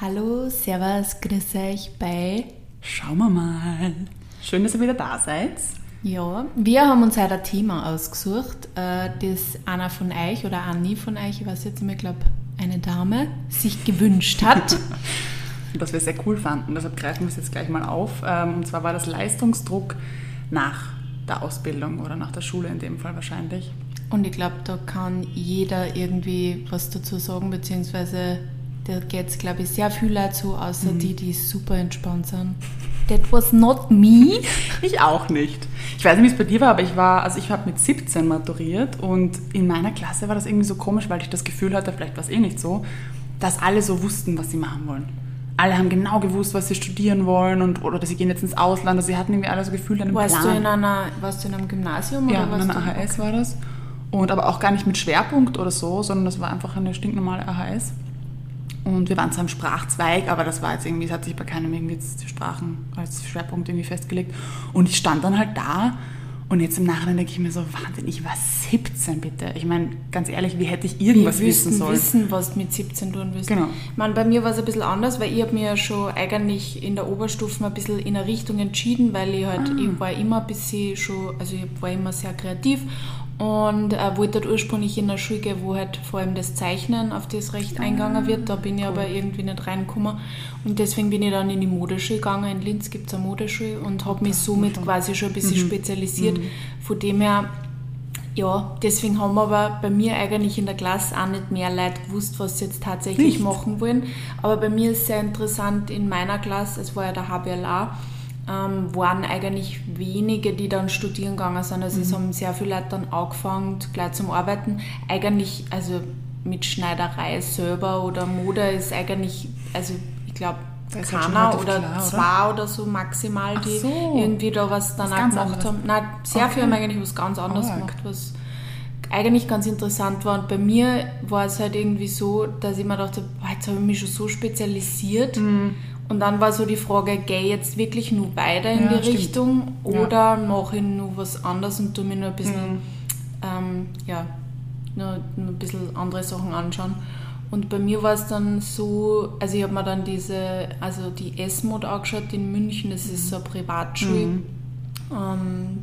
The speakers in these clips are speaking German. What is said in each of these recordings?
Hallo, Servus, grüß euch bei. Schauen wir mal. Schön, dass ihr wieder da seid. Ja, wir haben uns heute ein Thema ausgesucht, äh, das einer von euch oder Anni von euch, ich weiß jetzt nicht mehr, ich glaube, eine Dame sich gewünscht hat. was wir sehr cool fanden, deshalb greifen wir es jetzt gleich mal auf. Ähm, und zwar war das Leistungsdruck nach der Ausbildung oder nach der Schule in dem Fall wahrscheinlich. Und ich glaube, da kann jeder irgendwie was dazu sagen, beziehungsweise da geht es, glaube ich, sehr viel dazu, außer mhm. die, die super entspannt sind. That was not me. Ich auch nicht. Ich weiß nicht, wie es bei dir war, aber ich war, also ich habe mit 17 maturiert und in meiner Klasse war das irgendwie so komisch, weil ich das Gefühl hatte, vielleicht war es eh nicht so, dass alle so wussten, was sie machen wollen. Alle haben genau gewusst, was sie studieren wollen und oder sie gehen jetzt ins Ausland. Also sie hatten irgendwie alle so Gefühl, einen warst Plan. Du in einer, warst du in einem Gymnasium? Ja, oder in einer AHS okay. war das. Und aber auch gar nicht mit Schwerpunkt oder so, sondern das war einfach eine stinknormale AHS. Und wir waren zwar im Sprachzweig, aber das war jetzt irgendwie, es hat sich bei keinem irgendwie die Sprachen als Schwerpunkt irgendwie festgelegt. Und ich stand dann halt da und jetzt im Nachhinein denke ich mir so, Wahnsinn, ich war 17 bitte. Ich meine, ganz ehrlich, wie hätte ich irgendwas wir wissen sollen? wissen, was du mit 17 tun willst. Genau. Meine, bei mir war es ein bisschen anders, weil ich habe mir ja schon eigentlich in der Oberstufe ein bisschen in eine Richtung entschieden, weil ich halt, ah. ich war immer ein bisschen schon, also ich war immer sehr kreativ und äh, wollte dort ursprünglich in der Schule gehen, wo halt vor allem das Zeichnen auf das Recht eingegangen wird. Da bin ich aber irgendwie nicht reingekommen. Und deswegen bin ich dann in die Modeschule gegangen. In Linz gibt es eine Modeschule und habe mich somit quasi schon ein bisschen mhm. spezialisiert. Mhm. Von dem her, ja, deswegen haben aber bei mir eigentlich in der Klasse auch nicht mehr Leute gewusst, was sie jetzt tatsächlich nicht. machen wollen. Aber bei mir ist sehr interessant in meiner Klasse, es war ja der HBLA, ähm, waren eigentlich wenige, die dann studieren gegangen sind. Also mhm. es haben sehr viele Leute dann angefangen, gleich zum Arbeiten. Eigentlich, also mit Schneiderei selber oder Mode ist eigentlich, also ich glaube, keiner oder klar, zwei oder? so maximal, die so. irgendwie da was dann was auch gemacht anderes. haben. Nein, sehr okay. viele haben eigentlich was ganz anderes oh, gemacht, was eigentlich ganz interessant war. Und bei mir war es halt irgendwie so, dass ich mir dachte, boah, jetzt habe ich mich schon so spezialisiert. Mhm. Und dann war so die Frage, gehe ich jetzt wirklich nur weiter in ja, die stimmt. Richtung oder ja. mache ich nur was anderes und tue mir nur ein bisschen, mhm. ähm, ja, nur, nur ein bisschen andere Sachen anschauen. Und bei mir war es dann so, also ich habe mir dann diese, also die S-Mode angeschaut in München, das ist so eine Privatschule mhm. ähm,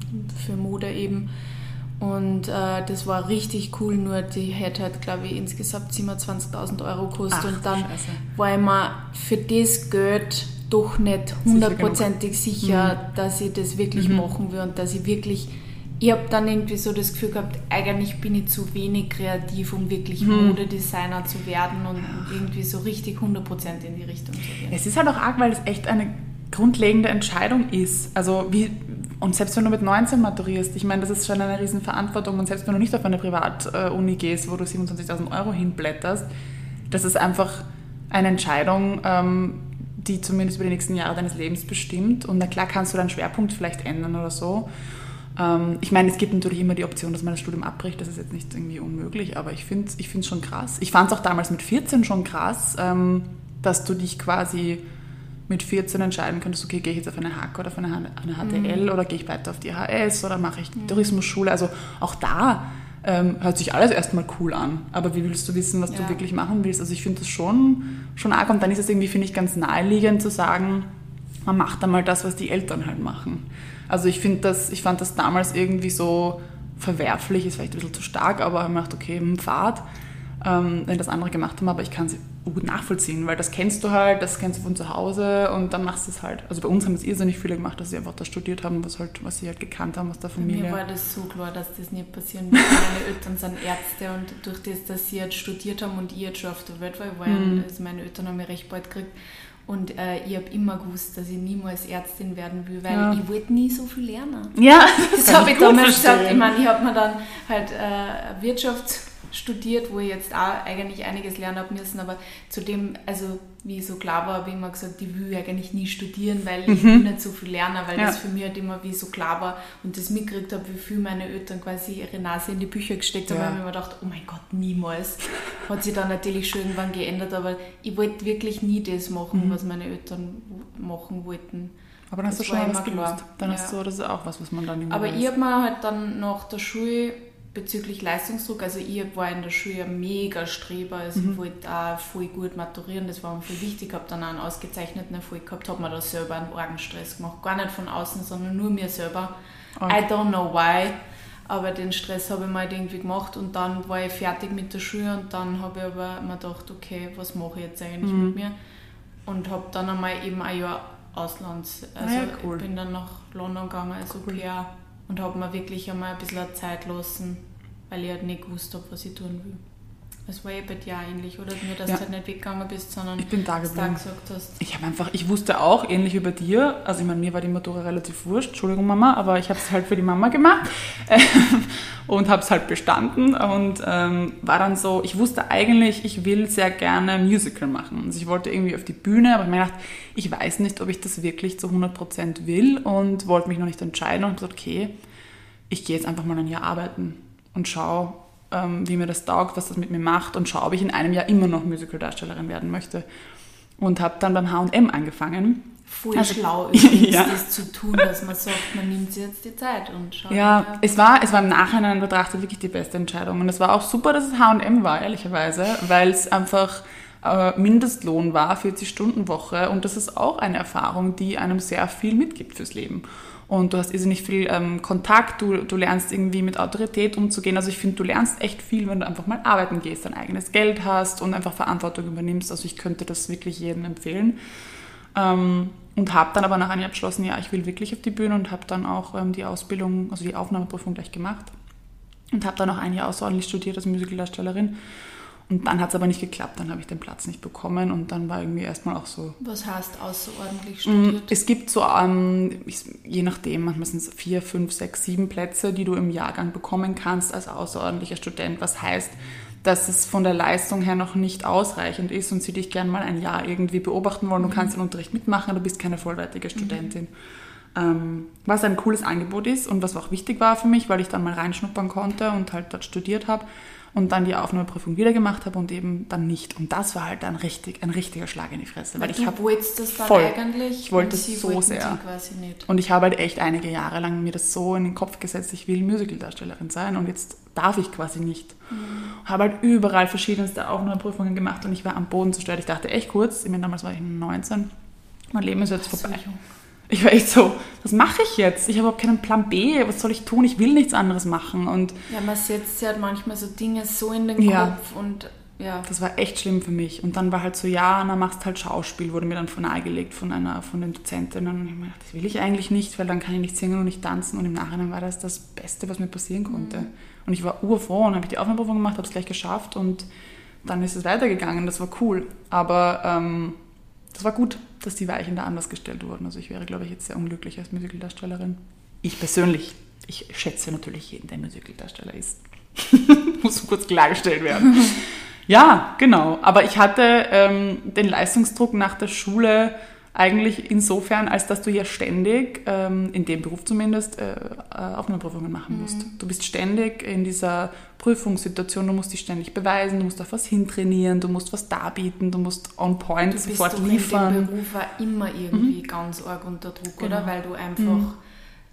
für Mode eben. Und äh, das war richtig cool, nur die hätte halt, glaube ich, insgesamt 27.000 Euro gekostet. und dann Scheiße. war ich mir für das Geld doch nicht hundertprozentig sicher, sicher mhm. dass ich das wirklich mhm. machen will und dass ich wirklich. Ich habe dann irgendwie so das Gefühl gehabt, eigentlich bin ich zu wenig kreativ, um wirklich mhm. Modedesigner zu werden und irgendwie so richtig 100% in die Richtung zu gehen. Es ist halt auch arg, weil es echt eine grundlegende Entscheidung ist. Also wie, und selbst wenn du mit 19 maturierst, ich meine, das ist schon eine riesen Verantwortung und selbst wenn du nicht auf eine Privatuni gehst, wo du 27.000 Euro hinblätterst, das ist einfach eine Entscheidung, ähm, die zumindest über die nächsten Jahre deines Lebens bestimmt. Und na klar kannst du deinen Schwerpunkt vielleicht ändern oder so. Ähm, ich meine, es gibt natürlich immer die Option, dass man das Studium abbricht. Das ist jetzt nicht irgendwie unmöglich, aber ich finde es ich schon krass. Ich fand es auch damals mit 14 schon krass, ähm, dass du dich quasi mit 14 entscheiden könntest, okay, gehe ich jetzt auf eine HAK oder auf eine, eine HTL mhm. oder gehe ich weiter auf die HS oder mache ich mhm. Tourismusschule. Also auch da ähm, hört sich alles erstmal cool an. Aber wie willst du wissen, was ja. du wirklich machen willst? Also ich finde das schon, schon arg. Und dann ist es irgendwie, finde ich, ganz naheliegend zu sagen, man macht einmal das, was die Eltern halt machen. Also ich finde das, ich fand das damals irgendwie so verwerflich, ist vielleicht ein bisschen zu stark, aber ich habe mir gedacht, okay, Fahrt ähm, wenn das andere gemacht haben, aber ich kann sie gut nachvollziehen, weil das kennst du halt, das kennst du von zu Hause und dann machst du es halt. Also bei uns haben es irrsinnig viele gemacht, dass sie einfach da studiert haben, was, halt, was sie halt gekannt haben aus der Familie. Mir war das so klar, dass das nicht passieren wird. meine Eltern sind Ärzte und durch das, dass sie jetzt studiert haben und ich jetzt schon auf der Welt war, war mhm. also meine Eltern haben mich recht bald gekriegt, und äh, ich habe immer gewusst, dass ich niemals Ärztin werden will, weil ja. ich wollte nie so viel lernen. Ja, das, das habe ich damals gesagt. Ich meine, ich habe mir dann halt äh, Wirtschafts studiert, wo ich jetzt auch eigentlich einiges lernen habe müssen, aber zudem, also wie ich so klar war, habe ich immer gesagt, ich will eigentlich nie studieren, weil ich mhm. nicht so viel lerne, weil ja. das für mich halt immer wie so klar war und das mitgekriegt habe, wie viel meine Eltern quasi ihre Nase in die Bücher gesteckt haben, ja. habe ich mir gedacht, oh mein Gott, niemals. Hat sich dann natürlich schon irgendwann geändert, aber ich wollte wirklich nie das machen, mhm. was meine Eltern machen wollten. Aber dann hast das du schon was gewusst. Dann ja. hast du, das ist auch was, was man dann Aber weiß. ich habe mir halt dann nach der Schule bezüglich Leistungsdruck, also ich war in der Schule ein mega Streber, also mhm. ich wollte auch voll gut maturieren, das war mir voll wichtig, habe dann auch einen ausgezeichneten Erfolg gehabt, habe mir da selber einen Orgenstress gemacht, gar nicht von außen, sondern nur mir selber. Okay. I don't know why, aber den Stress habe ich mal halt irgendwie gemacht und dann war ich fertig mit der Schule und dann habe ich aber mir gedacht, okay, was mache ich jetzt eigentlich mhm. mit mir? Und habe dann einmal eben ein Jahr Auslands, ah also ja, cool. bin dann nach London gegangen als cool. Au und habe mir wirklich einmal ein bisschen Zeit lassen, weil ich halt nicht gewusst habe, was ich tun will. Es war eh bei dir ähnlich, oder? Nur, dass ja. du halt nicht weggegangen bist, sondern ich bin da geblieben. gesagt hast. Ich habe einfach, ich wusste auch, ähnlich wie bei dir, also ich meine, mir war die Matura relativ wurscht, Entschuldigung Mama, aber ich habe es halt für die Mama gemacht und habe es halt bestanden und ähm, war dann so, ich wusste eigentlich, ich will sehr gerne Musical machen. Also ich wollte irgendwie auf die Bühne, aber ich mir gedacht, ich weiß nicht, ob ich das wirklich zu 100% will und wollte mich noch nicht entscheiden und habe gesagt, okay, ich gehe jetzt einfach mal ein Jahr arbeiten und schaue, ähm, wie mir das taugt, was das mit mir macht und schaue, ob ich in einem Jahr immer noch Musical-Darstellerin werden möchte. Und habe dann beim H&M angefangen. Voll also, schlau übrigens, ja. das zu tun, dass man sagt, man nimmt sich jetzt die Zeit und schaut. Ja, es war, es war im Nachhinein betrachtet wirklich die beste Entscheidung. Und es war auch super, dass es H&M war, ehrlicherweise, weil es einfach äh, Mindestlohn war, 40-Stunden-Woche. Und das ist auch eine Erfahrung, die einem sehr viel mitgibt fürs Leben und du hast irrsinnig viel ähm, Kontakt, du, du lernst irgendwie mit Autorität umzugehen. Also ich finde, du lernst echt viel, wenn du einfach mal arbeiten gehst, dein eigenes Geld hast und einfach Verantwortung übernimmst. Also ich könnte das wirklich jedem empfehlen. Ähm, und habe dann aber nach einem Jahr beschlossen, ja, ich will wirklich auf die Bühne und habe dann auch ähm, die Ausbildung, also die Aufnahmeprüfung gleich gemacht und habe dann auch ein Jahr außerordentlich studiert als Musicaldarstellerin und dann hat es aber nicht geklappt, dann habe ich den Platz nicht bekommen und dann war irgendwie erstmal auch so. Was heißt außerordentlich mm, studiert? Es gibt so, ähm, je nachdem, manchmal sind es vier, fünf, sechs, sieben Plätze, die du im Jahrgang bekommen kannst als außerordentlicher Student. Was heißt, dass es von der Leistung her noch nicht ausreichend ist und sie dich gerne mal ein Jahr irgendwie beobachten wollen. Du mhm. kannst den Unterricht mitmachen, du bist keine vollwertige mhm. Studentin. Mhm. Ähm, was ein cooles Angebot ist und was auch wichtig war für mich, weil ich dann mal reinschnuppern konnte und halt dort studiert habe und dann die Aufnahmeprüfung wieder gemacht habe und eben dann nicht. Und das war halt dann richtig, ein richtiger Schlag in die Fresse. Weil, weil ich wolltest das dann voll, eigentlich ich wollte es so sehr. Und ich habe halt echt einige Jahre lang mir das so in den Kopf gesetzt, ich will Musicaldarstellerin sein und jetzt darf ich quasi nicht. Mhm. Habe halt überall verschiedenste Aufnahmeprüfungen gemacht und ich war am Boden zerstört. Ich dachte echt kurz, ich meine, damals war ich 19, mein Leben ist jetzt vorbei. So. Ich war echt so, was mache ich jetzt? Ich habe überhaupt keinen Plan B. Was soll ich tun? Ich will nichts anderes machen. Und ja, man setzt ja halt manchmal so Dinge so in den ja, Kopf und ja. Das war echt schlimm für mich. Und dann war halt so, ja, dann machst halt Schauspiel, wurde mir dann von nahegelegt von einer von den Dozentinnen. Und ich mir gedacht, das will ich eigentlich nicht, weil dann kann ich nicht singen und nicht tanzen. Und im Nachhinein war das das Beste, was mir passieren konnte. Mhm. Und ich war urfroh und habe die Aufnahmeprüfung gemacht, habe es gleich geschafft und dann ist es weitergegangen. Das war cool. Aber ähm, das war gut, dass die Weichen da anders gestellt wurden. Also ich wäre, glaube ich, jetzt sehr unglücklich als Musicaldarstellerin. Ich persönlich, ich schätze natürlich jeden, der Musicaldarsteller ist. Muss kurz klargestellt werden. ja, genau. Aber ich hatte ähm, den Leistungsdruck nach der Schule eigentlich insofern, als dass du ja ständig, ähm, in dem Beruf zumindest, äh, äh Aufnahmeprüfungen machen musst. Mhm. Du bist ständig in dieser Prüfungssituation, du musst dich ständig beweisen, du musst auf was hintrainieren, du musst was darbieten, du musst on point du sofort liefern. Du bist in dem Beruf war immer irgendwie mhm. ganz arg unter Druck, genau. oder? Weil du einfach... Mhm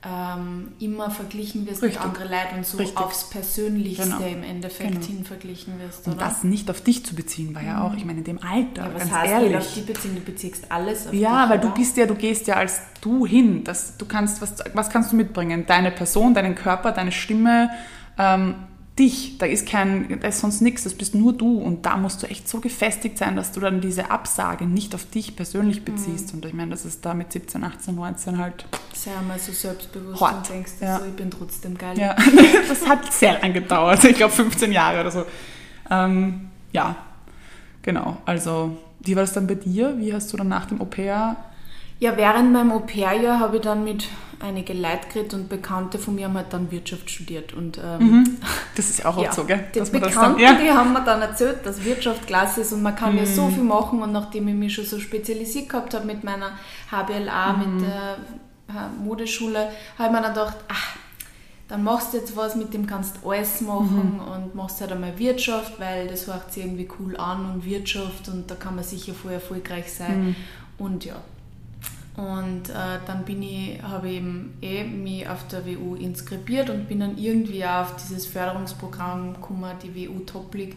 ähm, immer verglichen wirst Richtig. mit anderen Leuten und so Richtig. aufs Persönlichste genau. im Endeffekt genau. hin verglichen wirst. Und das nicht auf dich zu beziehen, war ja auch, ich meine, in dem Alter, ja, was ganz heißt ehrlich. auf die beziehen? Du beziehst alles auf Ja, dich, weil oder? du bist ja, du gehst ja als du hin. Das, du kannst, was, was kannst du mitbringen? Deine Person, deinen Körper, deine Stimme, ähm, dich, da ist kein, da ist sonst nichts, das bist nur du und da musst du echt so gefestigt sein, dass du dann diese Absage nicht auf dich persönlich beziehst mhm. und ich meine, das ist da mit 17, 18, 19 halt sehr mal so selbstbewusst hot. und denkst ja. so, ich bin trotzdem geil. Ja, das hat sehr lang gedauert, ich glaube 15 Jahre oder so. Ähm, ja, genau, also wie war das dann bei dir? Wie hast du dann nach dem Au-pair ja, während meinem Au-pair-Jahr habe ich dann mit einige Leute geredet und Bekannte von mir haben halt dann Wirtschaft studiert. Und, ähm, mhm. Das ist auch oft ja, so, gell? Die Bekannten, ja. die haben mir dann erzählt, dass Wirtschaft klasse ist und man kann mhm. ja so mhm. viel machen. Und nachdem ich mich schon so spezialisiert gehabt habe mit meiner HBLA, mhm. mit der äh, Modeschule, habe ich mir dann gedacht, ach, dann machst du jetzt was, mit dem kannst du alles machen mhm. und machst halt einmal Wirtschaft, weil das hört sich irgendwie cool an und Wirtschaft und da kann man sicher voll erfolgreich sein. Mhm. Und ja, Und äh, dann bin ich, habe ich eben eh mich auf der WU inskribiert und bin dann irgendwie auf dieses Förderungsprogramm gekommen, die WU Top League.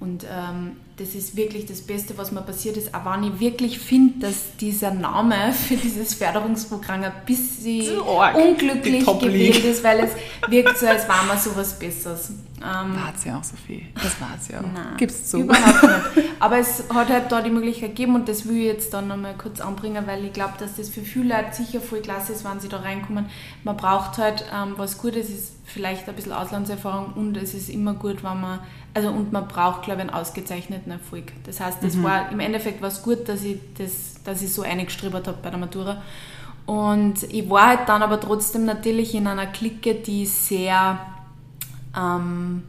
Und ähm, das ist wirklich das Beste, was mir passiert ist. Auch wenn ich wirklich finde, dass dieser Name für dieses Förderungsprogramm ein bisschen unglücklich gewählt ist, weil es wirkt so, als wäre man sowas Besseres. Ähm, war es ja auch, Sophie. Das war es ja auch. Gibt es zu. Überhaupt nicht. Aber es hat halt da die Möglichkeit gegeben und das will ich jetzt dann nochmal kurz anbringen, weil ich glaube, dass das für viele Leute sicher voll klasse ist, wenn sie da reinkommen. Man braucht halt, ähm, was Gutes ist, vielleicht ein bisschen Auslandserfahrung und es ist immer gut, wenn man, also und man braucht, glaube ich, einen ausgezeichneten Erfolg. Das heißt, das mhm. war im Endeffekt was gut, dass ich, das, dass ich so eingestribbert habe bei der Matura. Und ich war halt dann aber trotzdem natürlich in einer Clique, die sehr ähm,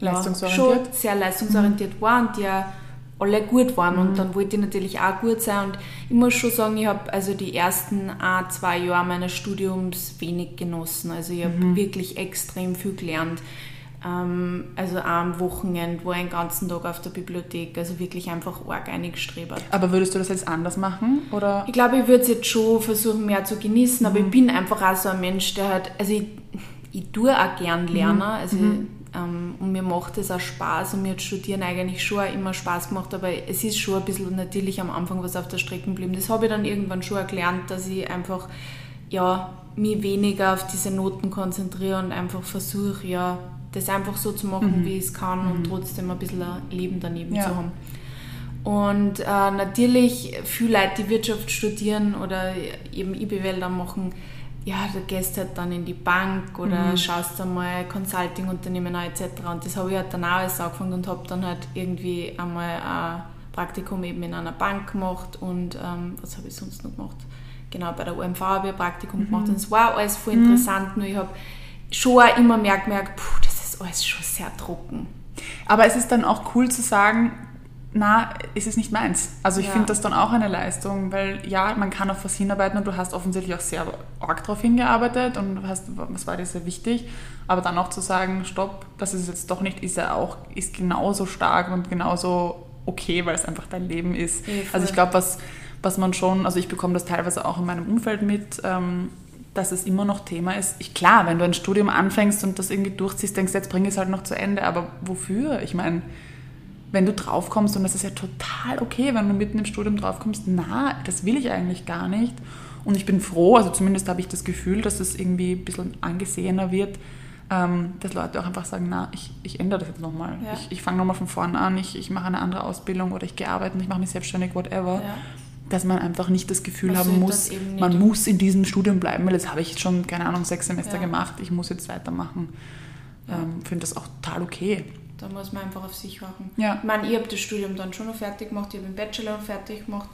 leistungsorientiert. Ja, sehr leistungsorientiert mhm. war und die ja alle gut waren. Mhm. Und dann wollte ich natürlich auch gut sein. Und ich muss schon sagen, ich habe also die ersten ein, zwei Jahre meines Studiums wenig genossen. Also ich habe mhm. wirklich extrem viel gelernt. Ähm, also auch am Wochenende war ich den ganzen Tag auf der Bibliothek, also wirklich einfach arg eingestrebt. Aber würdest du das jetzt anders machen? Oder? Ich glaube, ich würde es jetzt schon versuchen, mehr zu genießen, aber ich mhm. bin einfach auch so ein Mensch, der halt, also ich, ich tue auch gern lernen, mhm. also mhm. Ähm, und mir macht es auch Spaß und mir hat Studieren eigentlich schon auch immer Spaß gemacht, aber es ist schon ein bisschen natürlich am Anfang was auf der Strecke geblieben. Das habe ich dann irgendwann schon gelernt, dass ich einfach ja, mich weniger auf diese Noten konzentriere und einfach versuche, ja, das einfach so zu machen, mhm. wie ich es kann mhm. und trotzdem ein bisschen ein Leben daneben ja. zu haben. Und äh, natürlich, viele Leute, die Wirtschaft studieren oder eben IBWL dann machen, ja, du gehst halt dann in die Bank oder mhm. schaust einmal Consulting-Unternehmen an etc. Und das habe ich halt dann auch alles angefangen und habe dann halt irgendwie einmal ein Praktikum eben in einer Bank gemacht und ähm, was habe ich sonst noch gemacht? Genau, bei der OMV habe ich ein Praktikum mhm. gemacht und es war alles voll mhm. interessant, nur ich habe schon auch immer mehr gemerkt, puh, das ist alles schon sehr trocken. Aber es ist dann auch cool zu sagen, na, ist es nicht meins. Also ich ja. finde das dann auch eine Leistung, weil ja, man kann auf was hinarbeiten und du hast offensichtlich auch sehr arg darauf hingearbeitet und hast, was war dir sehr wichtig, aber dann auch zu sagen, stopp, das ist jetzt doch nicht, ist ja auch, ist genauso stark und genauso okay, weil es einfach dein Leben ist. Ja, also ich glaube, was, was man schon, also ich bekomme das teilweise auch in meinem Umfeld mit, ähm, dass es immer noch Thema ist. Ich, klar, wenn du ein Studium anfängst und das irgendwie durchziehst, denkst du, jetzt bring es halt noch zu Ende, aber wofür? Ich meine, wenn du draufkommst, und das ist ja total okay, wenn du mitten im Studium draufkommst, na, das will ich eigentlich gar nicht. Und ich bin froh, also zumindest habe ich das Gefühl, dass es irgendwie ein bisschen angesehener wird, ähm, dass Leute auch einfach sagen, na, ich, ich ändere das jetzt nochmal. Ja. Ich, ich fange nochmal von vorne an, ich, ich mache eine andere Ausbildung oder ich gehe arbeiten, ich mache mich selbstständig, whatever. Ja. Dass man einfach nicht das Gefühl also haben muss, man muss in diesem Studium bleiben, weil jetzt habe ich schon, keine Ahnung, sechs Semester ja. gemacht, ich muss jetzt weitermachen. Ähm, Finde das auch total okay. Da muss man einfach auf sich wachen. Ja. Ich meine, ich habe das Studium dann schon noch fertig gemacht, ich habe den Bachelor fertig gemacht.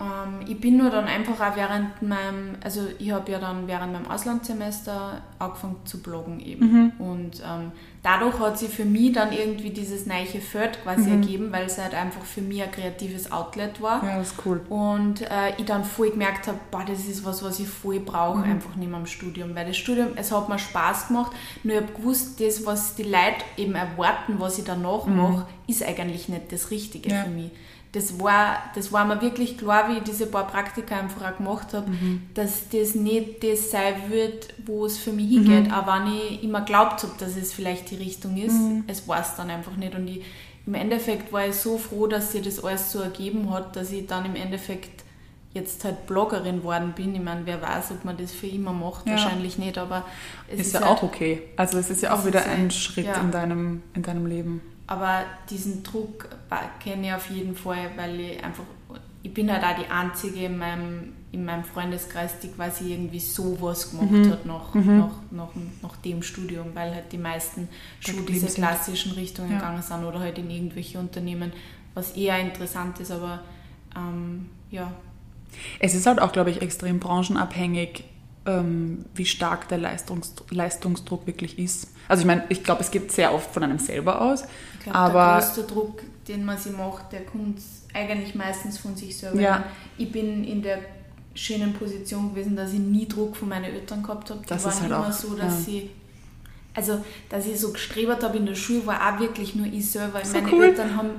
Ähm, ich bin nur dann einfach auch während meinem, also ich habe ja dann während meinem Auslandssemester angefangen zu bloggen eben. Mhm. Und ähm, dadurch hat sich für mich dann irgendwie dieses neue Feld quasi mhm. ergeben, weil es halt einfach für mich ein kreatives Outlet war. Ja, das ist cool. Und äh, ich dann voll gemerkt habe, boah, das ist was, was ich voll brauche, mhm. einfach nicht mehr im Studium. Weil das Studium, es hat mir Spaß gemacht, nur ich habe gewusst, das, was die Leute eben erwarten, was ich danach mhm. mache, ist eigentlich nicht das Richtige ja. für mich das war, das war mir wirklich klar, wie ich diese paar Praktika einfach auch gemacht habe, mhm. dass das nicht das sein wird, wo es für mich hingeht. Mhm. Aber wenn ich immer glaubt habe, dass es vielleicht die Richtung ist, mhm. es war es dann einfach nicht. Und ich, im Endeffekt war ich so froh, dass sich das alles so ergeben hat, dass ich dann im Endeffekt jetzt halt Bloggerin worden bin. Ich meine, wer weiß, ob man das für immer macht, ja. wahrscheinlich nicht, aber es ist, ist ja halt, auch okay. Also es ist ja auch wieder ein Schritt ja. in, deinem, in deinem Leben. Aber diesen Druck kenne ich auf jeden Fall, weil ich einfach, ich bin halt auch die Einzige in meinem, in meinem Freundeskreis, die quasi irgendwie sowas gemacht mhm. hat nach, mhm. nach, nach, nach dem Studium, weil halt die meisten schon diese klassischen Richtungen ja. gegangen sind oder halt in irgendwelche Unternehmen, was eher interessant ist, aber ähm, ja. Es ist halt auch, glaube ich, extrem branchenabhängig, ähm, wie stark der Leistungs Leistungsdruck wirklich ist. Also ich meine, ich glaube, es geht sehr oft von einem selber aus. Ich glaube, der größte Druck, den man sich macht, der kommt eigentlich meistens von sich selber. Ja. Ich bin in der schönen Position gewesen, dass ich nie Druck von meinen Eltern gehabt habe. Die das waren ist halt immer auch, so, dass ja. sie also, dass ich so gestrebt habe in der Schule, war auch wirklich nur ich selber. So meine cool. Eltern haben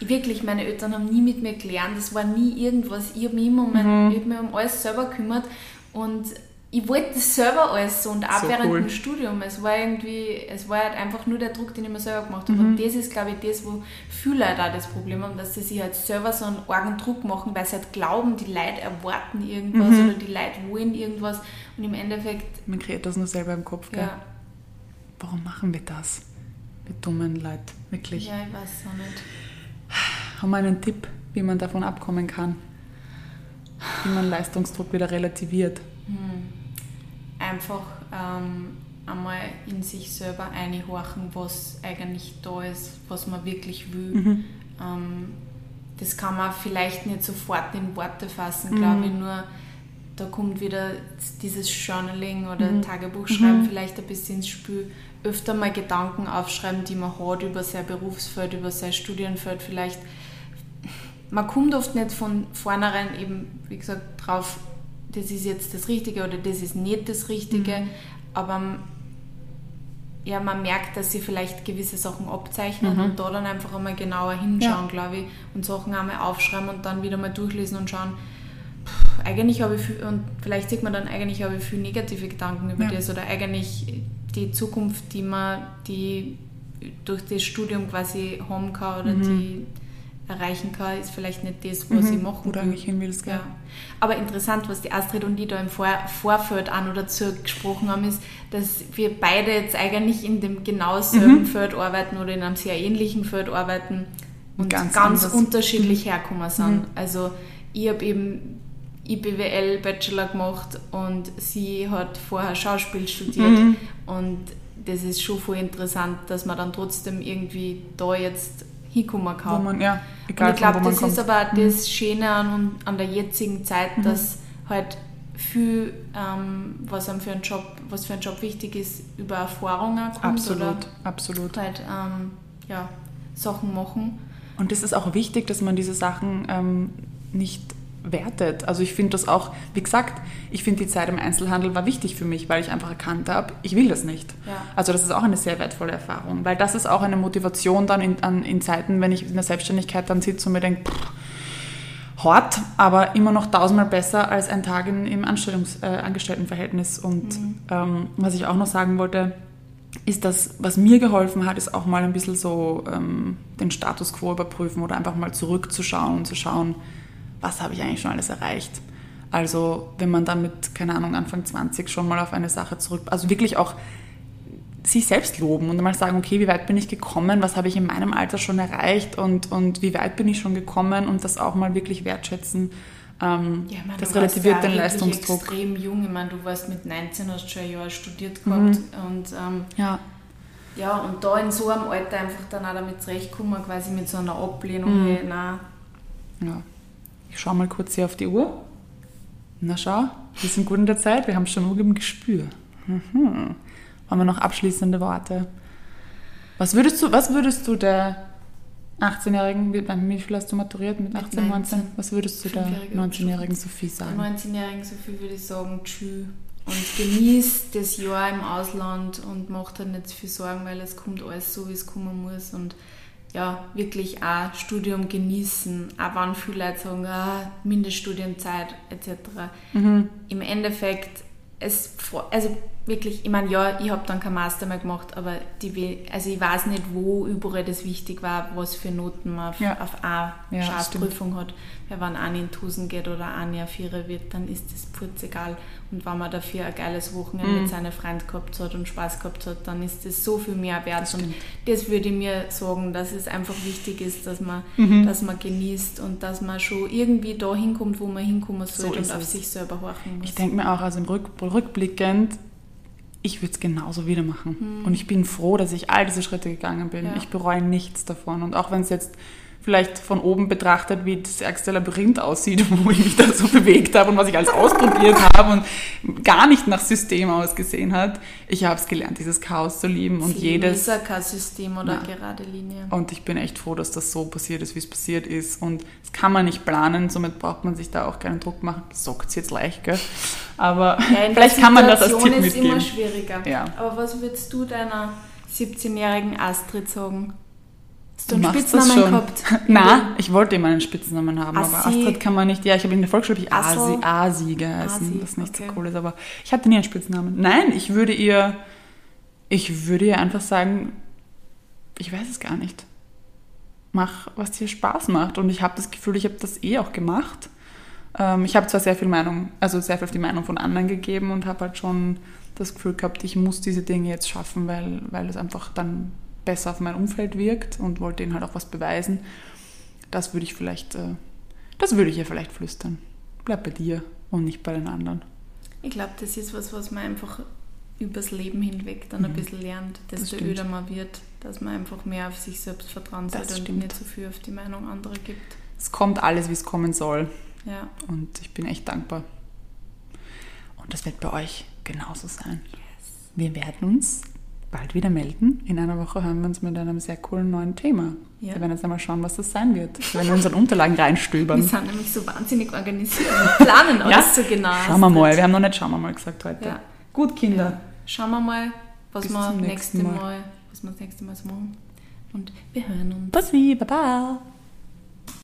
wirklich, meine Eltern haben nie mit mir gelernt, das war nie irgendwas. Ich habe mich immer um, mein, mhm. hab mich um alles selber gekümmert und ich wollte das selber alles so und auch so während cool. dem Studium. Es war irgendwie, es war halt einfach nur der Druck, den ich mir selber gemacht habe. Mhm. Und das ist, glaube ich, das, wo viele Leute auch das Problem haben, dass sie sich halt selber so einen argen Druck machen, weil sie halt glauben, die Leute erwarten irgendwas mhm. oder die Leute wollen irgendwas und im Endeffekt... Man kreiert das nur selber im Kopf, gell? Ja. Warum machen wir das? Wir dummen Leute, wirklich. Ja, ich weiß auch nicht. Haben wir einen Tipp, wie man davon abkommen kann? Wie man Leistungsdruck wieder relativiert? Einfach ähm, einmal in sich selber einhorchen, was eigentlich da ist, was man wirklich will. Mhm. Ähm, das kann man vielleicht nicht sofort in Worte fassen, mhm. glaube ich, nur da kommt wieder dieses Journaling oder mhm. Tagebuchschreiben mhm. vielleicht ein bisschen ins Spiel. Öfter mal Gedanken aufschreiben, die man hat über sein Berufsfeld, über sein Studienfeld vielleicht. Man kommt oft nicht von vornherein eben, wie gesagt, drauf, das ist jetzt das Richtige oder das ist nicht das Richtige, mhm. aber ja, man merkt, dass sie vielleicht gewisse Sachen abzeichnen mhm. und da dann einfach einmal genauer hinschauen, ja. glaube ich, und Sachen einmal aufschreiben und dann wieder mal durchlesen und schauen, pff, eigentlich habe ich viel, und vielleicht sieht man dann, eigentlich habe ich viel negative Gedanken über ja. das oder eigentlich die Zukunft, die man, die durch das Studium quasi haben kann oder mhm. die erreichen kann, ist vielleicht nicht das, was mhm. ich machen Oder eigentlich hin willst, ja. Aber interessant, was die Astrid und ich da im Vor Vorfeld an oder zu gesprochen haben, ist, dass wir beide jetzt eigentlich in dem genau selben mhm. Feld arbeiten oder in einem sehr ähnlichen Feld arbeiten und ganz, ganz unterschiedlich mhm. herkommen sind. Mhm. Also ich habe eben IBWL Bachelor gemacht und sie hat vorher Schauspiel studiert mhm. und das ist schon voll interessant, dass man dann trotzdem irgendwie da jetzt hinkommen kann. Man, ja, egal, und ich glaube, das kommt. ist aber mhm. das Schöne an, an der jetzigen Zeit, mhm. dass halt viel, ähm, was einem für einen Job, was für einen Job wichtig ist, über Erfahrungen kommt absolut, oder absolut. halt ähm, ja, Sachen machen. Und es ist auch wichtig, dass man diese Sachen ähm, nicht wertet. Also ich finde das auch, wie gesagt, ich finde die Zeit im Einzelhandel war wichtig für mich, weil ich einfach erkannt habe, ich will das nicht. Ja. Also das ist auch eine sehr wertvolle Erfahrung, weil das ist auch eine Motivation dann in, an, in Zeiten, wenn ich in der Selbstständigkeit dann sitze und mir denke, hart, aber immer noch tausendmal besser als ein Tag in, im Anstellungs-, äh, Angestelltenverhältnis. Und mhm. ähm, was ich auch noch sagen wollte, ist das, was mir geholfen hat, ist auch mal ein bisschen so ähm, den Status quo überprüfen oder einfach mal zurückzuschauen und zu schauen, was habe ich eigentlich schon alles erreicht. Also wenn man dann mit, keine Ahnung, Anfang 20 schon mal auf eine Sache zurück, also wirklich auch sich selbst loben und mal sagen, okay, wie weit bin ich gekommen, was habe ich in meinem Alter schon erreicht und, und wie weit bin ich schon gekommen und das auch mal wirklich wertschätzen. Ähm, ja, man, das relativiert den Leistungsdruck. extrem jung. Ich meine, du warst mit 19, hast schon ein Jahr studiert gehabt mhm. und ähm, ja. ja, und da in so einem Alter einfach dann auch damit zurechtkommen, quasi mit so einer Ablehnung, mhm. hey, nein. Ja. Ich schaue mal kurz hier auf die Uhr. Na schau, wir sind gut in der Zeit, wir haben schon Uhr im Gespür. Mhm. Haben wir noch abschließende Worte? Was würdest du, was würdest du der 18-Jährigen, wie viel hast du maturiert? Mit 18, mit 19? Was würdest du der 19-Jährigen Sophie sagen? Der 19-Jährigen Sophie würde ich sagen, tschüss. Und genießt das Jahr im Ausland und macht halt nicht viel Sorgen, weil es kommt alles so, wie es kommen muss. Und ja, wirklich auch Studium genießen, auch wenn viele Leute sagen, ah, Mindeststudienzeit etc. Mhm. Im Endeffekt, es, also wirklich, ich meine, ja, ich habe dann kein Master mehr gemacht, aber die, also ich weiß nicht, wo überall das wichtig war, was für Noten man auf, ja. auf eine ja, Schafprüfung hat. Weil wenn eine in 1000 geht oder eine auf Vierer wird, dann ist das putz egal. Und wenn man dafür ein geiles Wochenende mhm. mit seinen Freunden gehabt hat und Spaß gehabt hat, dann ist das so viel mehr wert. Das und das würde ich mir sagen, dass es einfach wichtig ist, dass man, mhm. dass man genießt und dass man schon irgendwie da hinkommt, wo man hinkommen soll so und auf es. sich selber horchen muss. Ich denke mir auch, also im Rück, rückblickend, ich würde es genauso wieder machen. Mhm. Und ich bin froh, dass ich all diese Schritte gegangen bin. Ja. Ich bereue nichts davon. Und auch wenn es jetzt vielleicht von oben betrachtet, wie das ärgste Labyrinth aussieht, wo ich mich da so bewegt habe und was ich alles ausprobiert habe und gar nicht nach System ausgesehen hat. Ich habe es gelernt, dieses Chaos zu lieben und Sie jedes... ist kein System oder na, gerade Linie. Und ich bin echt froh, dass das so passiert ist, wie es passiert ist. Und das kann man nicht planen, somit braucht man sich da auch keinen Druck machen. Sagt es jetzt leicht, gell? Aber ja, vielleicht kann man das als Tipp ist immer schwieriger. Ja. Aber was würdest du deiner 17-jährigen Astrid sagen? Hast du einen Spitznamen gehabt? Nein, ich wollte immer einen Spitznamen haben, Assi. aber Astrid kann man nicht. Ja, ich habe in der Volksschule ich Asi, Asi geheißen, Asi, was nicht okay. so cool ist, aber ich hatte nie einen Spitznamen. Nein, ich würde ihr, ich würde ihr einfach sagen, ich weiß es gar nicht. Mach, was dir Spaß macht. Und ich habe das Gefühl, ich habe das eh auch gemacht. Ähm, ich habe zwar sehr viel Meinung, also sehr viel auf die Meinung von anderen gegeben und habe halt schon das Gefühl gehabt, ich muss diese Dinge jetzt schaffen, weil, weil es einfach dann besser auf mein Umfeld wirkt und wollte ihnen halt auch was beweisen. Das würde ich vielleicht, äh, das würde ich ihr vielleicht flüstern. Bleib bei dir und nicht bei den anderen. Ich glaube, das ist was, was man einfach übers Leben hinweg dann mhm. ein bisschen lernt, desto öder man wird, dass man einfach mehr auf sich selbst vertrauen sollte und nicht so viel auf die Meinung anderer gibt. Es kommt alles, wie es kommen soll. Ja. Und ich bin echt dankbar. Und das wird bei euch genauso sein. Yes. Wir werden uns bald wieder melden. In einer Woche hören wir uns mit einem sehr coolen neuen Thema. Ja. Wir werden jetzt einmal schauen, was das sein wird. Wir werden in unseren Unterlagen reinstöbern. Wir sind nämlich so wahnsinnig organisiert und planen alles ja? so genau. Schauen wir mal. Wir haben noch nicht schauen wir mal gesagt heute. Ja. Gut, Kinder. Schauen wir mal, was Bis wir nächste mal. mal. was wir das nächste Mal so machen. Und wir hören uns. Bussi, baba.